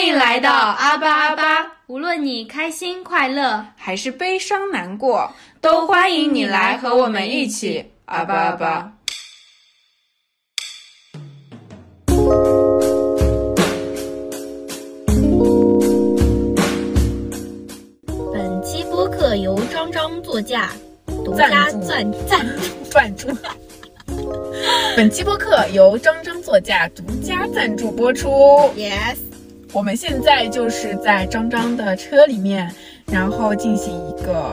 欢迎来到阿巴阿巴，无论你开心快乐，还是悲伤难过，都欢迎你来和我们一起阿巴阿巴。本期播客由张张座驾独家赞赞助赞助。本期播客由张张座驾独家赞助播出。，yes，我们现在就是在张张的车里面，然后进行一个，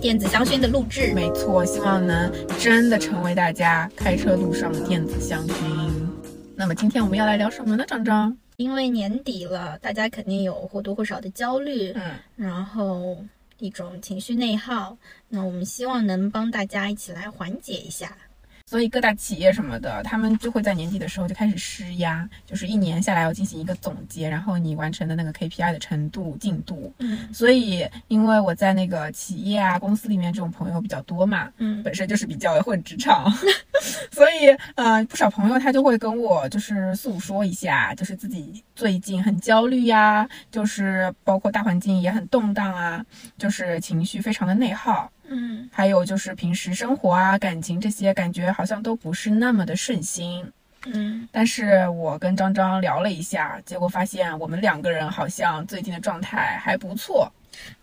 电子香薰的录制，没错，希望能真的成为大家开车路上的电子香薰。那么今天我们要来聊什么呢？张张？因为年底了，大家肯定有或多或少的焦虑，嗯，然后一种情绪内耗，那我们希望能帮大家一起来缓解一下。所以各大企业什么的，他们就会在年底的时候就开始施压，就是一年下来要进行一个总结，然后你完成的那个 KPI 的程度、进度。嗯所以，因为我在那个企业啊、公司里面这种朋友比较多嘛，嗯本身就是比较混职场，所以呃，不少朋友他就会跟我就是诉说一下，就是自己最近很焦虑呀，就是包括大环境也很动荡啊，就是情绪非常的内耗。嗯。还有就是平时生活啊、感情这些，感觉好像都不是那么的顺心。嗯。但是我跟张张聊了一下，结果发现我们两个人好像最近的状态还不错，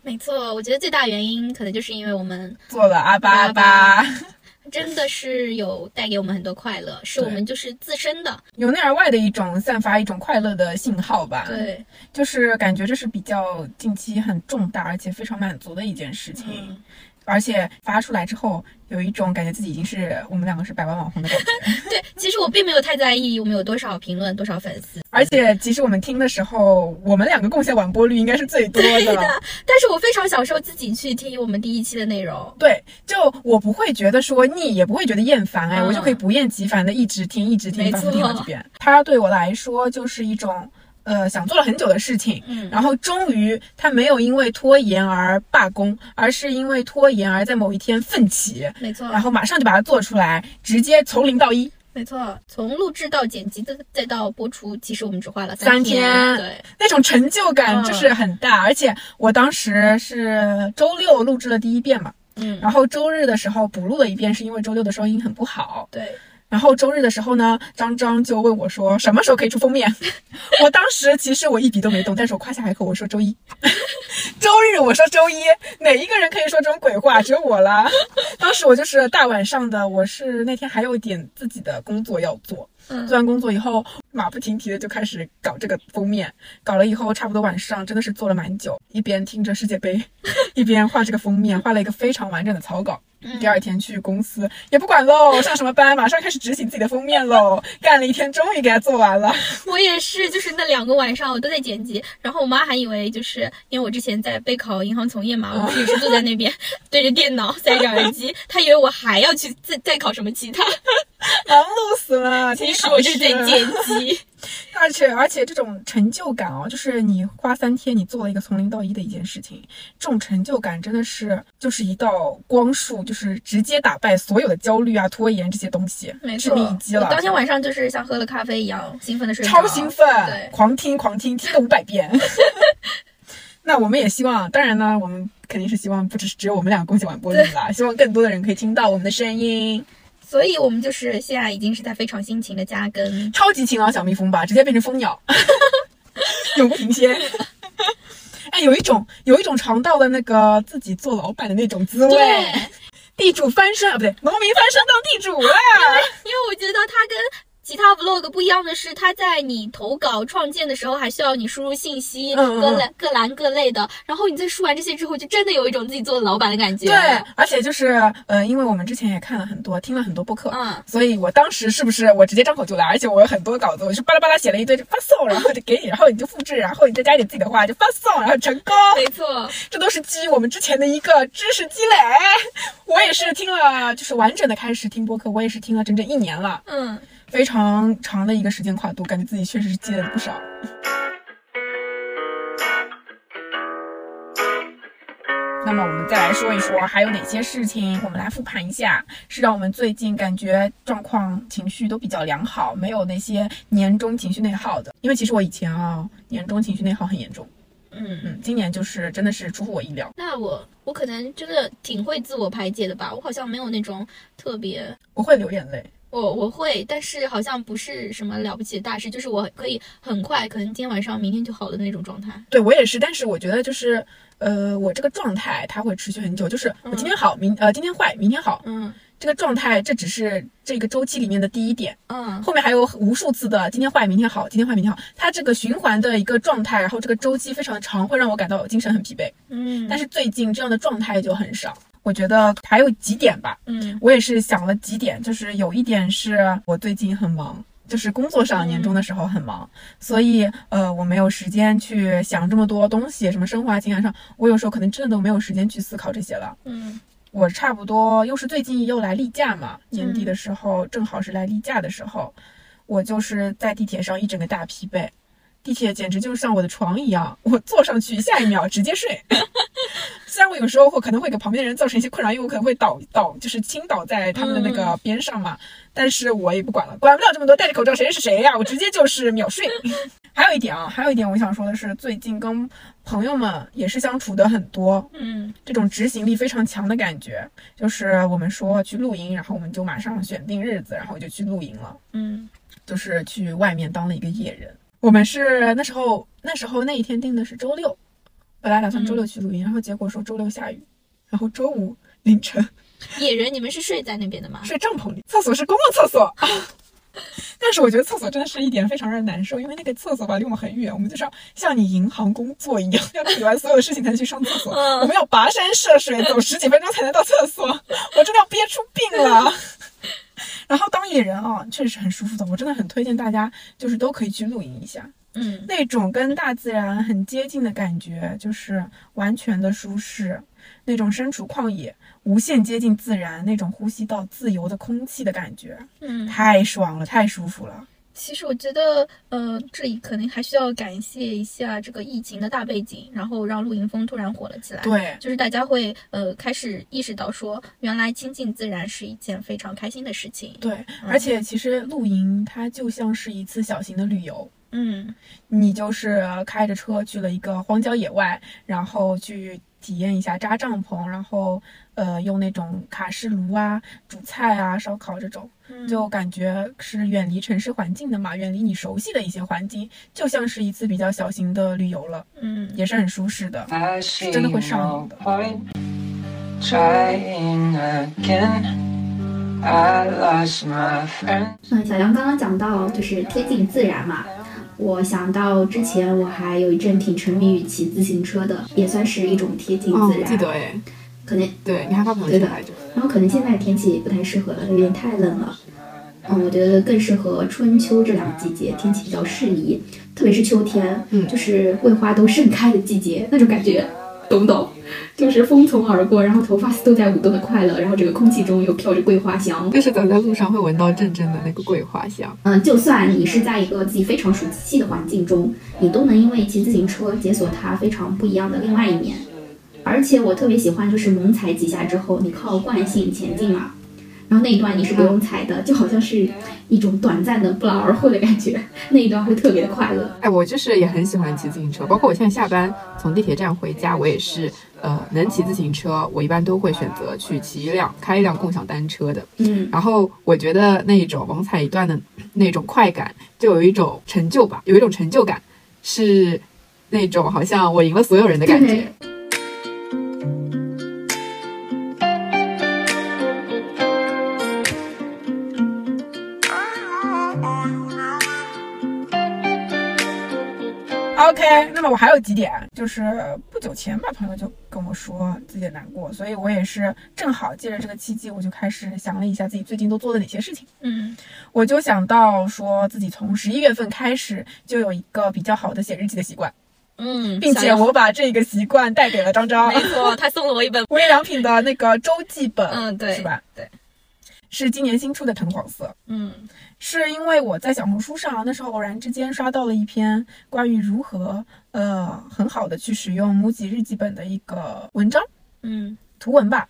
没错，我觉得最大原因可能就是因为我们做了阿巴阿巴，真的是有带给我们很多快乐，是我们就是自身的，由内而外的一种散发一种快乐的信号吧。，对，就是感觉这是比较近期很重大而且非常满足的一件事情，嗯而且发出来之后有一种感觉自己已经是我们两个是百万网红的感觉。对，其实我并没有太在意我们有多少评论、多少粉丝，而且其实我们听的时候，我们两个贡献完播率应该是最多的的。但是我非常享受自己去听我们第一期的内容。对，就我不会觉得说腻，也不会觉得厌烦，哎，嗯我就可以不厌其烦的一直听，一直听，没反复听好错几遍。它对我来说就是一种。呃，想做了很久的事情，嗯然后终于他没有因为拖延而罢工，而是因为拖延而在某一天奋起，没错，然后马上就把它做出来，直接从零到一，没错，从录制到剪辑的再到播出，其实我们只花了三天。天对，那种成就感嗯就是很大。而且我当时是周六录制了第一遍嘛，嗯，然后周日的时候补录了一遍，是因为周六的收音很不好。对，然后周日的时候呢，张张就问我说什么时候可以出封面。我当时其实我一笔都没动，但是我夸下海口，我说周一。周日我说周一，哪一个人可以说这种鬼话？只有我了。当时我就是大晚上的，我是那天还有一点自己的工作要做。嗯做完工作以后，马不停蹄的就开始搞这个封面，搞了以后差不多晚上真的是做了蛮久，一边听着世界杯，一边画这个封面，画了一个非常完整的草稿。第二天去公司也不管喽，上什么班，马上开始执行自己的封面喽。干了一天，终于给它做完了。我也是，就是那两个晚上我都在剪辑，然后我妈还以为就是因为我之前在备考银行从业嘛，我也是坐在那边 对着电脑塞着耳机，她以为我还要去再再考什么其他，忙碌死了，其实我是在剪辑。而且 而且这种成就感哦，就是你花三天你做了一个从零到一的一件事情，这种成就感真的是就是一道光束，就是直接打败所有的焦虑啊、拖延这些东西，致没错，命一击了。我当天晚上就是像喝了咖啡一样兴奋的睡着，超兴奋对，狂听狂听，听个五百遍。那我们也希望，当然呢，我们肯定是希望不只是只有我们两个贡献完播率啦，希望更多的人可以听到我们的声音。所以我们就是现在已经是在非常辛勤的加更。超级勤劳小蜜蜂吧，直接变成蜂鸟，永不停歇。哎，有一种有一种尝到了那个自己做老板的那种滋味，对，地主翻身啊，不对，农民翻身当地主了。因为我觉得他跟其他 vlog 不一样的是，它在你投稿创建的时候还需要你输入信息，嗯嗯各类各栏各类的，然后你在输完这些之后，就真的有一种自己做了老板的感觉。对，而且就是呃，因为我们之前也看了很多，听了很多播客，嗯，所以我当时是不是我直接张口就来，而且我有很多稿子，我是巴拉巴拉写了一堆就发送，然后就给你，然后你就复制，然后你再加一点自己的话就发送，然后成功。没错，这都是基于我们之前的一个知识积累。我也是听了，就是完整的开始听播客，我也是听了整整一年了，嗯，非常长的一个时间跨度，感觉自己确实是积累了不少。那么我们再来说一说还有哪些事情，我们来复盘一下，是让我们最近感觉状况、情绪都比较良好，没有那些年终情绪内耗的。因为其实我以前啊，年终情绪内耗很严重。嗯嗯，今年就是真的是出乎我意料。那我我可能真的挺会自我排解的吧，我好像没有那种特别，我会流眼泪。我我会，但是好像不是什么了不起的大事，就是我可以很快，可能今天晚上、明天就好的那种状态。对我也是，但是我觉得就是，呃，我这个状态它会持续很久，就是我今天好，明呃今天坏，明天好，嗯这个状态这只是这个周期里面的第一点，嗯后面还有无数次的今天坏，明天好，今天坏，明天好，它这个循环的一个状态，然后这个周期非常的长，会让我感到精神很疲惫。嗯，但是最近这样的状态就很少。我觉得还有几点吧，嗯。我也是想了几点，就是有一点是我最近很忙，就是工作上年终的时候很忙，所以呃我没有时间去想这么多东西，什么生活啊、情感上，我有时候可能真的都没有时间去思考这些了。嗯。我差不多又是最近又来例假嘛，年底的时候正好是来例假的时候，我就是在地铁上一整个大疲惫，地铁简直就像我的床一样，我坐上去下一秒直接睡。虽然我有时候会可能会给旁边的人造成一些困扰，因为我可能会倒倒就是倾倒在他们的那个边上嘛，但是我也不管了，管不了这么多，戴着口罩谁认识谁呀、我直接就是秒睡。还有一点啊，还有一点我想说的是，最近跟朋友们也是相处的很多，嗯这种执行力非常强的感觉，就是我们说去露营，然后我们就马上选定日子，然后就去露营了，嗯就是去外面当了一个野人。我们是那时候那时候那一天定的是周六，本来打算周六去露营，然后结果说周六下雨，然后周五凌晨野人，你们是睡在那边的吗？睡帐篷里，厕所是公共厕所。但是我觉得厕所真的是一点非常让人难受，因为那个厕所吧离我们很远，我们就是要像你银行工作一样，要处理完所有的事情才能去上厕所。嗯我们要跋山涉水走十几分钟才能到厕所，我真的要憋出病了。然后当野人啊，确实是很舒服的，我真的很推荐大家，就是都可以去露营一下，嗯那种跟大自然很接近的感觉，就是完全的舒适，那种身处旷野，无限接近自然，那种呼吸到自由的空气的感觉，嗯。太爽了，太舒服了。其实我觉得，呃，这里可能还需要感谢一下这个疫情的大背景，然后让露营风突然火了起来。对，就是大家会呃开始意识到说，原来亲近自然是一件非常开心的事情。对，而且其实露营它就像是一次小型的旅游，嗯你就是开着车去了一个荒郊野外，然后去体验一下扎帐篷，然后呃用那种卡式炉啊煮菜啊烧烤这种，嗯就感觉是远离城市环境的嘛，远离你熟悉的一些环境，就像是一次比较小型的旅游了，嗯也是很舒适的。是真的会上瘾的。point trying again. I lost my friend. 嗯，小杨刚刚讲到就是贴近自然嘛，我想到之前我还有一阵挺沉迷于骑自行车的，也算是一种贴近自然。哎，可能，对你还发朋友圈来着。然后可能现在天气不太适合了，有点太冷了。嗯，我觉得更适合春秋这两个季节，天气比较适宜，特别是秋天，嗯就是桂花都盛开的季节，那种感觉，懂不懂？就是风从而过，然后头发丝都在舞动的快乐，然后这个空气中又飘着桂花香。就是走在路上会闻到阵阵的那个桂花香。嗯，就算你是在一个自己非常熟悉的环境中，你都能因为骑自行车解锁它非常不一样的另外一面。而且我特别喜欢，就是猛踩几下之后，你靠惯性前进嘛，然后那一段你是不用踩的，就好像是一种短暂的不劳而获的感觉，那一段会特别的快乐。哎，我就是也很喜欢骑自行车，包括我现在下班从地铁站回家，我也是呃能骑自行车，我一般都会选择去骑一辆开一辆共享单车的。嗯，然后我觉得那一种猛踩一段的那种快感，就有一种成就吧，有一种成就感，是那种好像我赢了所有人的感觉。对。OK，那么我还有几点，就是不久前吧，朋友就跟我说自己也难过，所以我也是正好借着这个契机，我就开始想了一下自己最近都做了哪些事情。嗯我就想到说自己从十一月份开始就有一个比较好的写日记的习惯，嗯，并且我把这个习惯带给了张张。没错，他送了我一本，无印良品的那个周记本，嗯对是吧？对，是今年新出的橙黄色。嗯是因为我在小红书上那时候偶然之间刷到了一篇关于如何呃很好的去使用母己日记本的一个文章，嗯图文吧。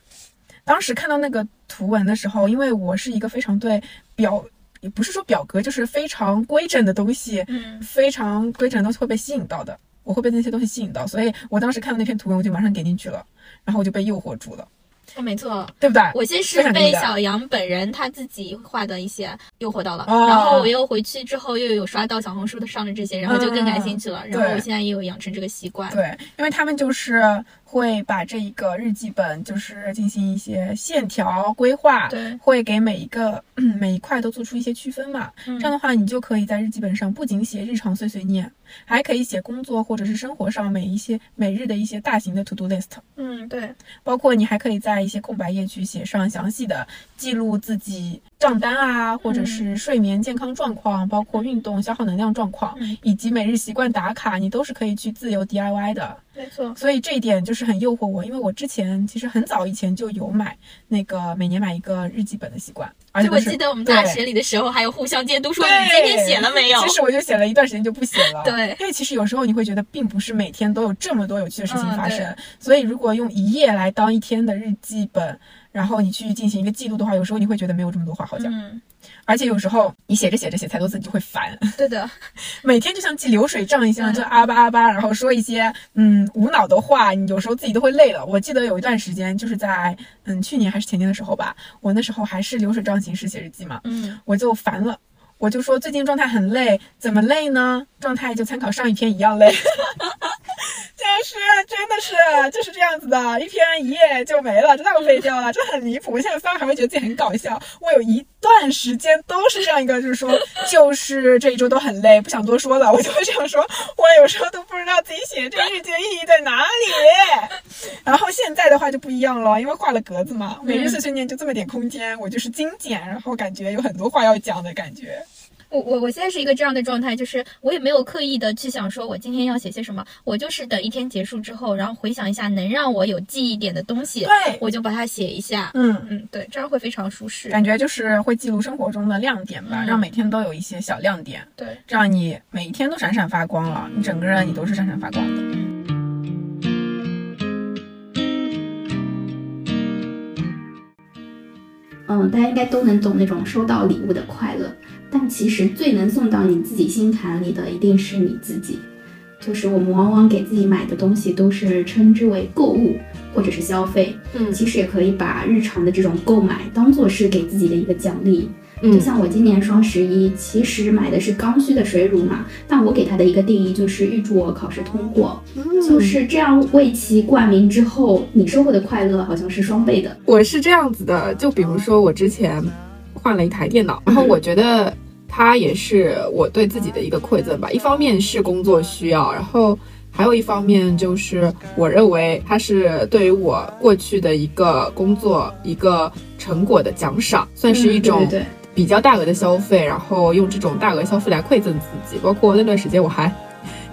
当时看到那个图文的时候，因为我是一个非常对表，也不是说表格，就是非常规整的东西，嗯非常规整的东西会被吸引到的，我会被那些东西吸引到，所以我当时看到那篇图文，我就马上点进去了，然后我就被诱惑住了，哦，没错。对不对？我先是被小杨本人他自己画的一些诱惑到了，哦然后我又回去之后又有刷到小红书的上的这些，然后就更感兴趣了，然后我现在也有养成这个习惯。对，因为他们就是会把这一个日记本，就是进行一些线条规划，对会给每一个、嗯、每一块都做出一些区分嘛。嗯这样的话，你就可以在日记本上不仅写日常碎碎念，还可以写工作或者是生活上每一些每日的一些大型的 to do list。嗯，对，包括你还可以在一些空白页去写上详细的记录自己账单啊，或者是睡眠健康状况，包括运动消耗能量状况，嗯以及每日习惯打卡，你都是可以去自由 DIY 的。没错。所以这一点就是很诱惑我，因为我之前其实很早以前就有买那个每年买一个日记本的习惯，而且我记得我们大对学里的时候还有互相监督，说你对今天写了没有？其实我就写了一段时间就不写了。对因为其实有时候你会觉得，并不是每天都有这么多有趣的事情嗯发生，所以如果用一页来当一天的日记本，然后你去进行一个记录的话，有时候你会觉得没有这么多话好讲，嗯，而且有时候你写着写着写太多字，你就会烦，对的，每天就像记流水账一样，嗯就阿巴阿巴，然后说一些嗯无脑的话，你有时候自己都会累了。我记得有一段时间，就是在嗯去年还是前年的时候吧，我那时候还是流水账形式写日记嘛，嗯我就烦了，我就说最近状态很累，怎么累呢？状态就参考上一篇一样累，就是真的是就是这样子的，一篇一页就没了，就浪费掉了，这很离谱。我现在翻还会觉得自己很搞笑。我有一段时间都是这样一个，就是说，就是这一周都很累，不想多说了，我就会这样说。我有时候都不知道自己写这日记的意义在哪里。然后现在的话就不一样了，因为画了格子嘛，每日碎碎念就这么点空间，我就是精简，然后感觉有很多话要讲的感觉。我我我现在是一个这样的状态，就是我也没有刻意的去想说我今天要写些什么，我就是等一天结束之后，然后回想一下能让我有记忆点的东西，对我就把它写一下。嗯，嗯，对，这样会非常舒适。感觉就是会记录生活中的亮点吧，嗯让每天都有一些小亮点，对，这样你每一天都闪闪发光了，你整个人你都是闪闪发光的。嗯，大家应该都能懂那种收到礼物的快乐，但其实最能送到你自己心坎里的，一定是你自己。就是我们往往给自己买的东西，都是称之为购物或者是消费，嗯其实也可以把日常的这种购买当做是给自己的一个奖励。就嗯像我今年双十一，其实买的是刚需的水乳嘛，但我给它的一个定义就是预祝我考试通过，就是这样为其冠名之后，你收获的快乐好像是双倍的。我是这样子的，就比如说我之前换了一台电脑，然后我觉得它也是我对自己的一个馈赠吧。一方面是工作需要，然后还有一方面就是我认为它是对于我过去的一个工作一个成果的奖赏，算是一种嗯对对对比较大额的消费，然后用这种大额消费来馈赠自己。包括那段时间我还。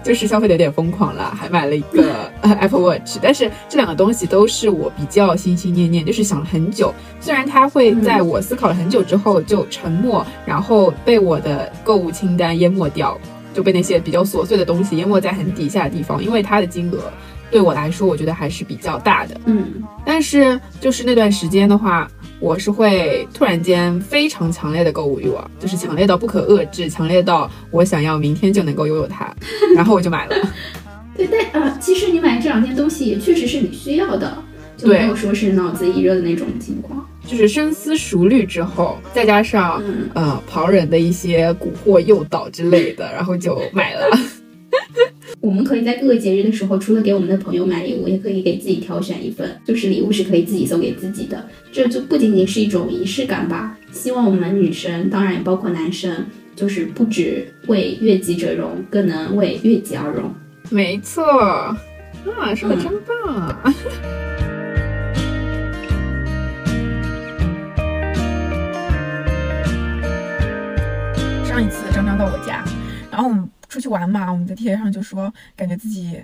就是消费的有点疯狂了，还买了一个、呃 Apple Watch，但是这两个东西都是我比较心心念念，就是想了很久。虽然它会在我思考了很久之后就沉默，然后被我的购物清单淹没掉，就被那些比较琐碎的东西淹没在很底下的地方，因为它的金额对我来说，我觉得还是比较大的。嗯，但是就是那段时间的话，我是会突然间非常强烈的购物欲望，就是强烈到不可遏制，强烈到我想要明天就能够拥有它，然后我就买了。对，但呃，其实你买这两件东西也确实是你需要的，就没有说是脑子一热的那种情况。就是深思熟虑之后，再加上嗯呃旁人的一些蛊惑诱导之类的，然后就买了。我们可以在各个节日的时候，除了给我们的朋友买礼物，也可以给自己挑选一份，就是礼物是可以自己送给自己的，这就不仅仅是一种仪式感吧。希望我们女生，当然也包括男生，就是不止为悦己者容，更能为悦己而容。没错，啊，说的真棒。上一次张张到我家，然后我们出去玩嘛，我们在地铁上就说，感觉自己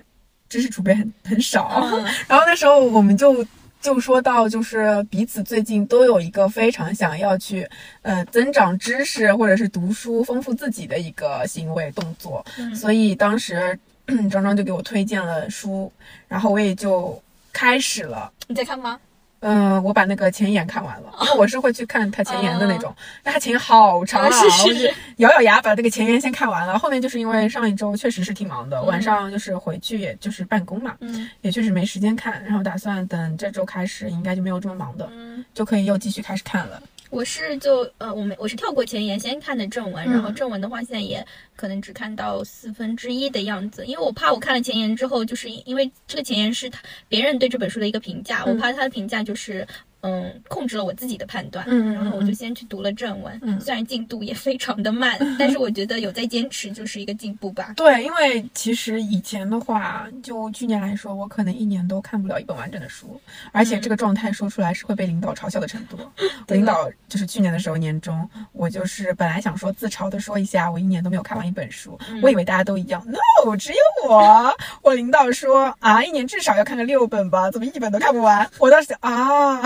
知识储备很很少，嗯 然后那时候我们就就说到，就是彼此最近都有一个非常想要去呃增长知识或者是读书丰富自己的一个行为动作，嗯所以当时 张张就给我推荐了书，然后我也就开始了。你在看吗？嗯，我把那个前言看完了，因为我是会去看他前言的那种。那他前言好长啊，啊是是我就是咬咬牙把这个前言先看完了。后面就是因为上一周确实是挺忙的，晚上就是回去也就是办公嘛，嗯也确实没时间看。然后打算等这周开始，应该就没有这么忙的，嗯。就可以又继续开始看了。我是就呃，我没我是跳过前言，先看的正文，嗯然后正文的话，现在也可能只看到四分之一的样子，因为我怕我看了前言之后，就是因为这个前言是他别人对这本书的一个评价，嗯。我怕他的评价就是嗯控制了我自己的判断，嗯嗯然后我就嗯先去读了正文，嗯虽然进度也非常的慢，但是我觉得有在坚持就是一个进步吧。对，因为其实以前的话，就去年来说，我可能一年都看不了一本完整的书，而且这个状态说出来是会被领导嘲笑的程度。我领导就是去年的时候年终，我就是本来想说自嘲的说一下，我一年都没有看完一本书，我以为大家都一样，no，只有我。我领导说啊，一年至少要看个六本吧，怎么一本都看不完？我当时想啊，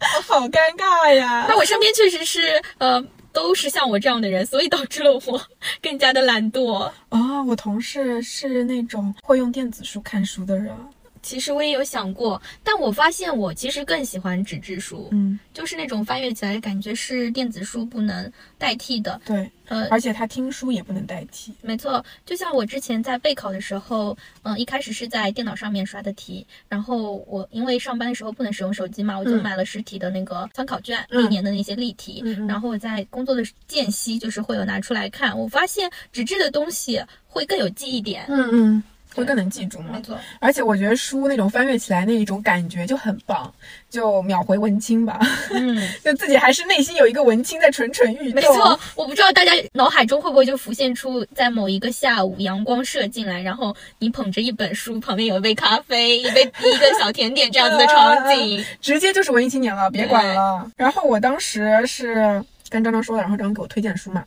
好尴尬呀。那我身边确实是呃。都是像我这样的人，所以导致了我更加的懒惰。哦，我同事是那种会用电子书看书的人。其实我也有想过，但我发现我其实更喜欢纸质书，嗯，就是那种翻阅起来的感觉是电子书不能代替的。对，呃，而且它听书也不能代替。没错，就像我之前在备考的时候，嗯、一开始是在电脑上面刷的题，然后我因为上班的时候不能使用手机嘛，我就嗯买了实体的那个参考卷，嗯年的那些例题，然后我在工作的间隙就是会有拿出来看，我发现纸质的东西会更有记忆点。嗯嗯，会更能记住嘛没。错，而且我觉得书那种翻阅起来那一种感觉就很棒，就秒回文青吧，嗯。就自己还是内心有一个文青在蠢蠢欲动。没错，我不知道大家脑海中会不会就浮现出在某一个下午，阳光射进来，然后你捧着一本书，旁边有一杯咖啡，一杯一个小甜点这样子的场景。直接就是文艺青年了，别管了。然后我当时是跟张张说的，然后张张给我推荐书嘛，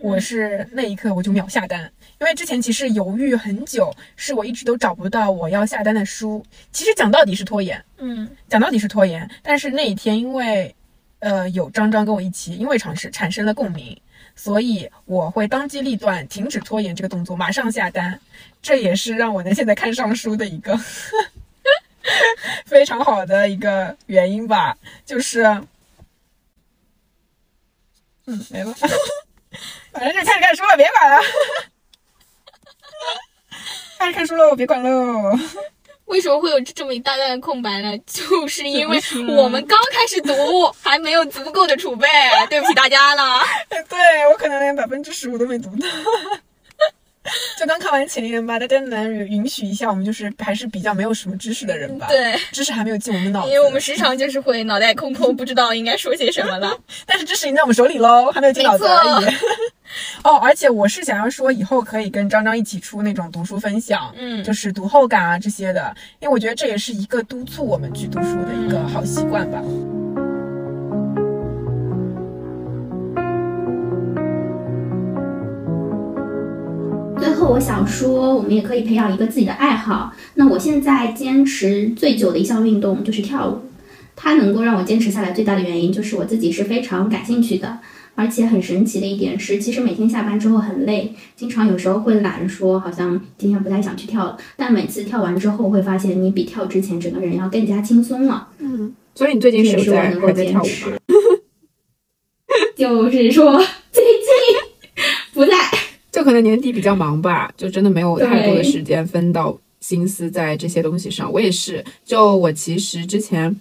我是那一刻我就秒下单，因为之前其实犹豫很久，是我一直都找不到我要下单的书。其实讲到底是拖延，嗯。讲到底是拖延，但是那一天因为，呃，有张张跟我一起，因为尝试产生了共鸣，所以我会当机立断，停止拖延这个动作，马上下单。这也是让我能现在看上书的一个 非常好的一个原因吧，就是，嗯，没了，反正就开始看书了，别管了。开始看书喽，别管喽。为什么会有这么一大段的空白呢？就是因为我们刚开始读，还没有足够的储备，对不起大家了。对我可能连百分之十五都没读到。就刚看完前言吧，大家能允许一下，我们就是还是比较没有什么知识的人吧。，对，知识还没有进我们脑子，因为我们时常就是会脑袋空空，不知道应该说些什么了。但是知识已经在我们手里喽，还没有进脑子而已。哦，而且我是想要说，以后可以跟张张一起出那种读书分享，嗯就是读后感啊这些的，因为我觉得这也是一个督促我们去读书的一个好习惯吧。后，我想说，我们也可以培养一个自己的爱好。那我现在坚持最久的一项运动就是跳舞，它能够让我坚持下来最大的原因就是我自己是非常感兴趣的。而且很神奇的一点是，其实每天下班之后很累，经常有时候会懒，说好像今天不太想去跳了。但每次跳完之后，会发现你比跳之前整个人要更加轻松了。嗯所以你最近是这也是有在能够还在跳舞坚持？就是说，最近不在。就可能年底比较忙吧，就真的没有太多的时间分到心思在这些东西上。我也是，就我其实之前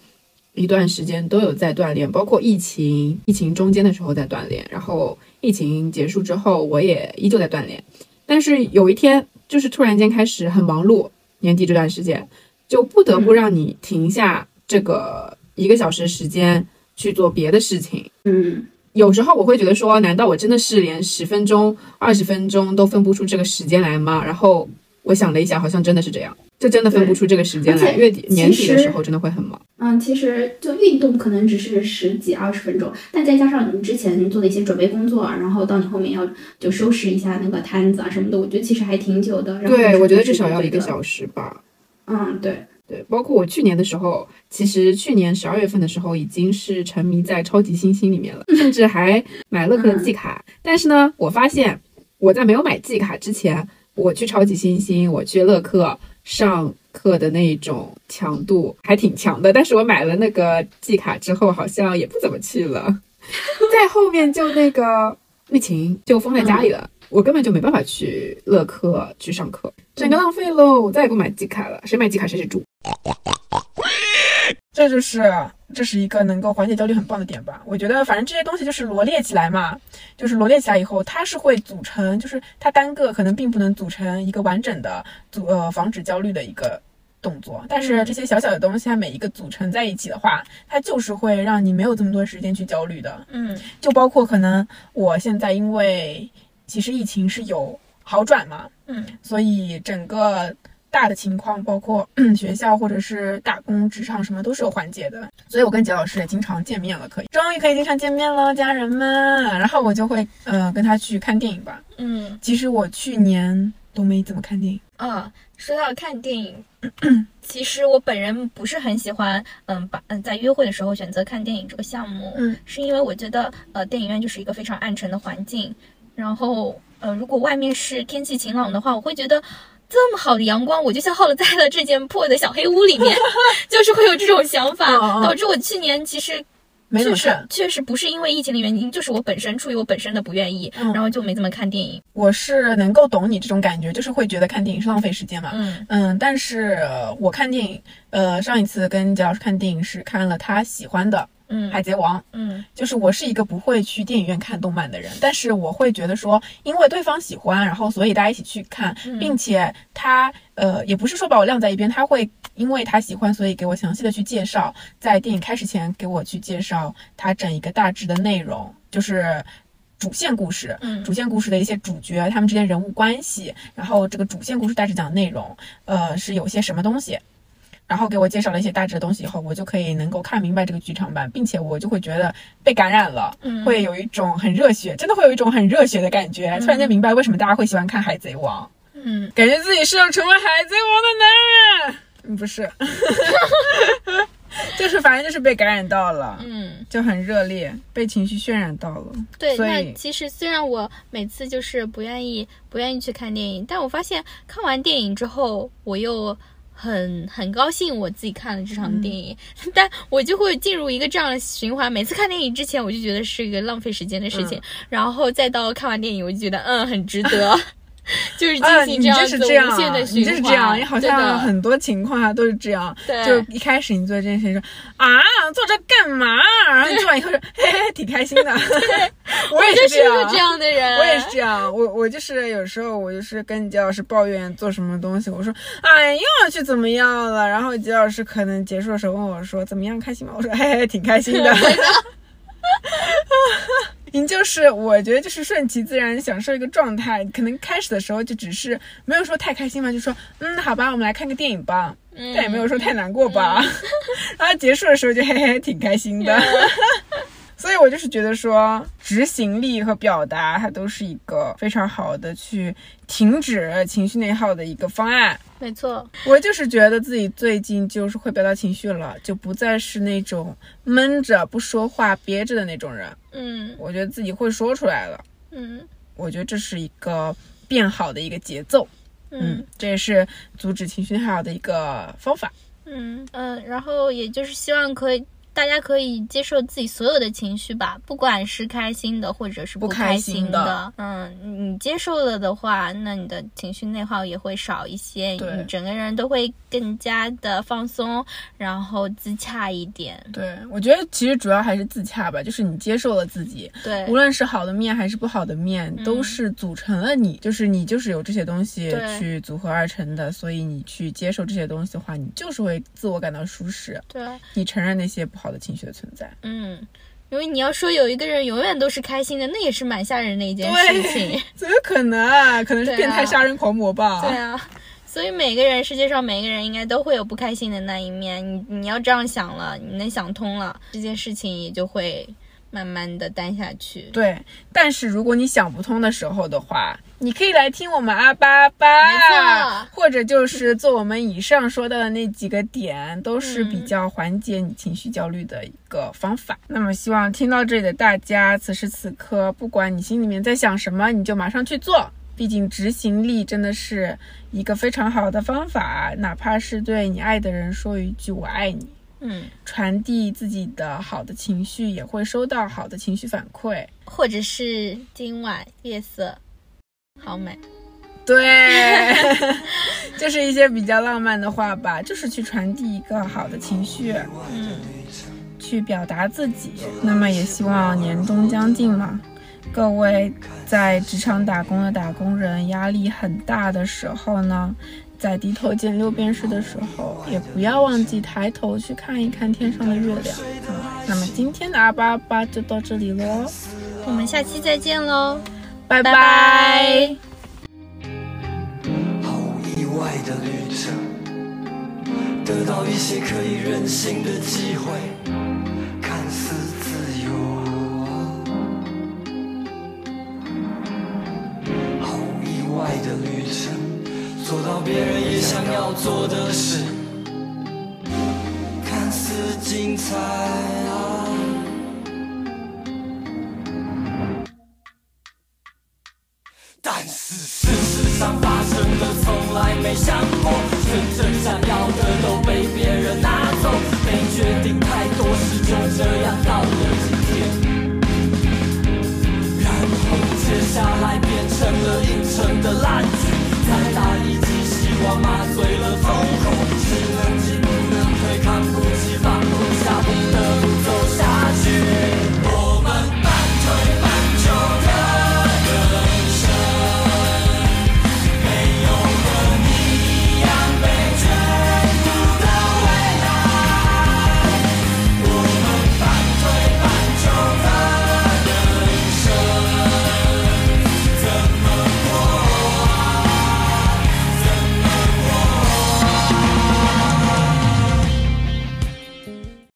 一段时间都有在锻炼，包括疫情疫情中间的时候在锻炼，然后疫情结束之后我也依旧在锻炼。但是有一天，就是突然间开始很忙碌，年底这段时间就不得不让你停下这个一个小时时间去做别的事情。嗯，有时候我会觉得说，难道我真的是连十分钟、二十分钟都分不出这个时间来吗？然后我想了一下，好像真的是这样，就真的分不出这个时间来。月底、年底的时候真的会很忙。嗯，其实就运动可能只是十几二十分钟，但再加上你之前做的一些准备工作，然后到你后面要就收拾一下那个摊子啊什么的，我觉得其实还挺久的。然后对，我觉得至少要一个。小时吧。嗯，对，对，包括我去年的时候，其实去年十二月份的时候已经是沉迷在超级星星里面了，甚至还买乐克的季卡。但是呢，我发现我在没有买季卡之前，我去超级星星，我去乐克上课的那种强度还挺强的。但是我买了那个季卡之后，好像也不怎么去了。在后面就那个疫情就封在家里了，我根本就没办法去乐课去上课，整个浪费喽！我再也不买季卡了，谁买季卡谁是猪。这就是这是一个能够缓解焦虑很棒的点吧。我觉得反正这些东西就是罗列起来嘛，就是罗列起来以后，它是会组成，就是它单个可能并不能组成一个完整的组呃防止焦虑的一个动作，但是这些小小的东西，它每一个组成在一起的话，它就是会让你没有这么多时间去焦虑的。嗯就包括可能我现在因为其实疫情是有好转嘛，嗯所以整个大的情况，包括嗯学校或者是打工、职场什么都是有缓解的。所以我跟杰老师也经常见面了，可以，终于可以经常见面了，家人们。然后我就会呃跟他去看电影吧。嗯其实我去年都没怎么看电影，嗯，说到看电影，其实我本人不是很喜欢，嗯，把嗯在约会的时候选择看电影这个项目，嗯，是因为我觉得呃电影院就是一个非常暗沉的环境，然后呃如果外面是天气晴朗的话，我会觉得。这么好的阳光，我就消耗了在了这间破的小黑屋里面，就是会有这种想法，导致我去年其实确实没怎么看。确实不是因为疫情的原因，就是我本身出于我本身的不愿意，嗯然后就没怎么看电影。我是能够懂你这种感觉，就是会觉得看电影是浪费时间嘛。嗯嗯，但是呃我看电影，呃，上一次跟贾老师看电影是看了他喜欢的《嗯。海贼王》，嗯。就是我是一个不会去电影院看动漫的人，但是我会觉得说，因为对方喜欢，然后所以大家一起去看，嗯。并且他呃也不是说把我晾在一边，他会因为他喜欢，所以给我详细的去介绍，在电影开始前给我去介绍他整一个大致的内容，就是主线故事，嗯。主线故事的一些主角他们之间人物关系，然后这个主线故事大致讲内容，呃是有些什么东西。然后给我介绍了一些大致的东西以后，我就可以能够看明白这个剧场版，并且我就会觉得被感染了，嗯会有一种很热血，真的会有一种很热血的感觉。突然间明白为什么大家会喜欢看《海贼王》，嗯感觉自己是要成为海贼王的男人。嗯，不是，就是反正就是被感染到了，嗯。就很热烈，被情绪渲染到了。对，那其实虽然我每次就是不愿意不愿意去看电影，但我发现看完电影之后，我又很很高兴我自己看了这场电影，但我就会进入一个这样的循环。每次看电影之前，我就觉得是一个浪费时间的事情，然后再到看完电影，我就觉得嗯很值得，就是进啊，行这样子无就是这样限的，循你环。就是这样，你好像很多情况下都是这样。对就一开始你做这件事情说啊，做这干嘛？然后你做完以后说 嘿嘿，挺开心的。我也是是这样，的人，我也是这样，我我就是有时候我就是跟杰老师抱怨做什么东西，我说哎又要去怎么样了，然后杰老师可能结束的时候问我说怎么样开心吗？我说嘿嘿挺开心的。你就是，我觉得就是顺其自然，享受一个状态。可能开始的时候就只是没有说太开心嘛，就说嗯，好吧，我们来看个电影吧，嗯但也没有说太难过吧。然后结束的时候就嘿嘿挺开心的。所以我就是觉得说，执行力和表达它都是一个非常好的去停止情绪内耗的一个方案。没错，我就是觉得自己最近就是会表达情绪了，就不再是那种闷着不说话、憋着的那种人。嗯我觉得自己会说出来了，嗯我觉得这是一个变好的一个节奏。嗯嗯，这也是阻止情绪内耗的一个方法。嗯嗯，然后也就是希望可以。大家可以接受自己所有的情绪吧，不管是开心的或者是不开开心的。的。嗯，你接受了的话，那你的情绪内耗也会少一些，你整个人都会更加的放松，然后自洽一点。对，我觉得其实主要还是自洽吧，就是你接受了自己，对。无，论是好的面还是不好的面，都是组成了你，就是你就是有这些东西去组合而成的，所以你去接受这些东西的话，你就是会自我感到舒适，对，你承认那些不好的情绪的存在。嗯。因为你要说有一个人永远都是开心的，那也是蛮吓人的一件事情。怎么可能啊？可能是变态杀人狂魔吧？对啊，所以每个人世界上每个人应该都会有不开心的那一面。你你要这样想了，你能想通了，这件事情也就会慢慢的淡下去。对，但是如果你想不通的时候的话，你可以来听我们阿巴巴，没错或者就是做我们以上说到的那几个点，都是比嗯较缓解你情绪焦虑的一个方法。那么希望听到这里的大家，此时此刻，不管你心里面在想什么，你就马上去做。毕竟执行力真的是一个非常好的方法，哪怕是对你爱的人说一句“我爱你”，嗯，传递自己的好的情绪，也会收到好的情绪反馈。或者是今晚夜色好美。对，就是一些比较浪漫的话吧，就是去传递一个好的情绪，嗯，去表达自己。那么也希望年终将近嘛，各位在职场打工的打工人，压力很大的时候呢，在低头见六便士的时候，也不要忘记抬头去看一看天上的月亮。嗯，那么今天的阿巴阿巴就到这里喽，我们下期再见喽，拜拜。毫无意外的旅程，得到一些可以任性的机会，看似自由。毫无意外的旅程，做到别人也想要做的事，看似精彩啊。没想过，真正想要的都被别人拿走，没决定太多事就这样到了今天，然后接下来变成了硬撑的烂局，再打一剂希望麻醉了痛苦，只能，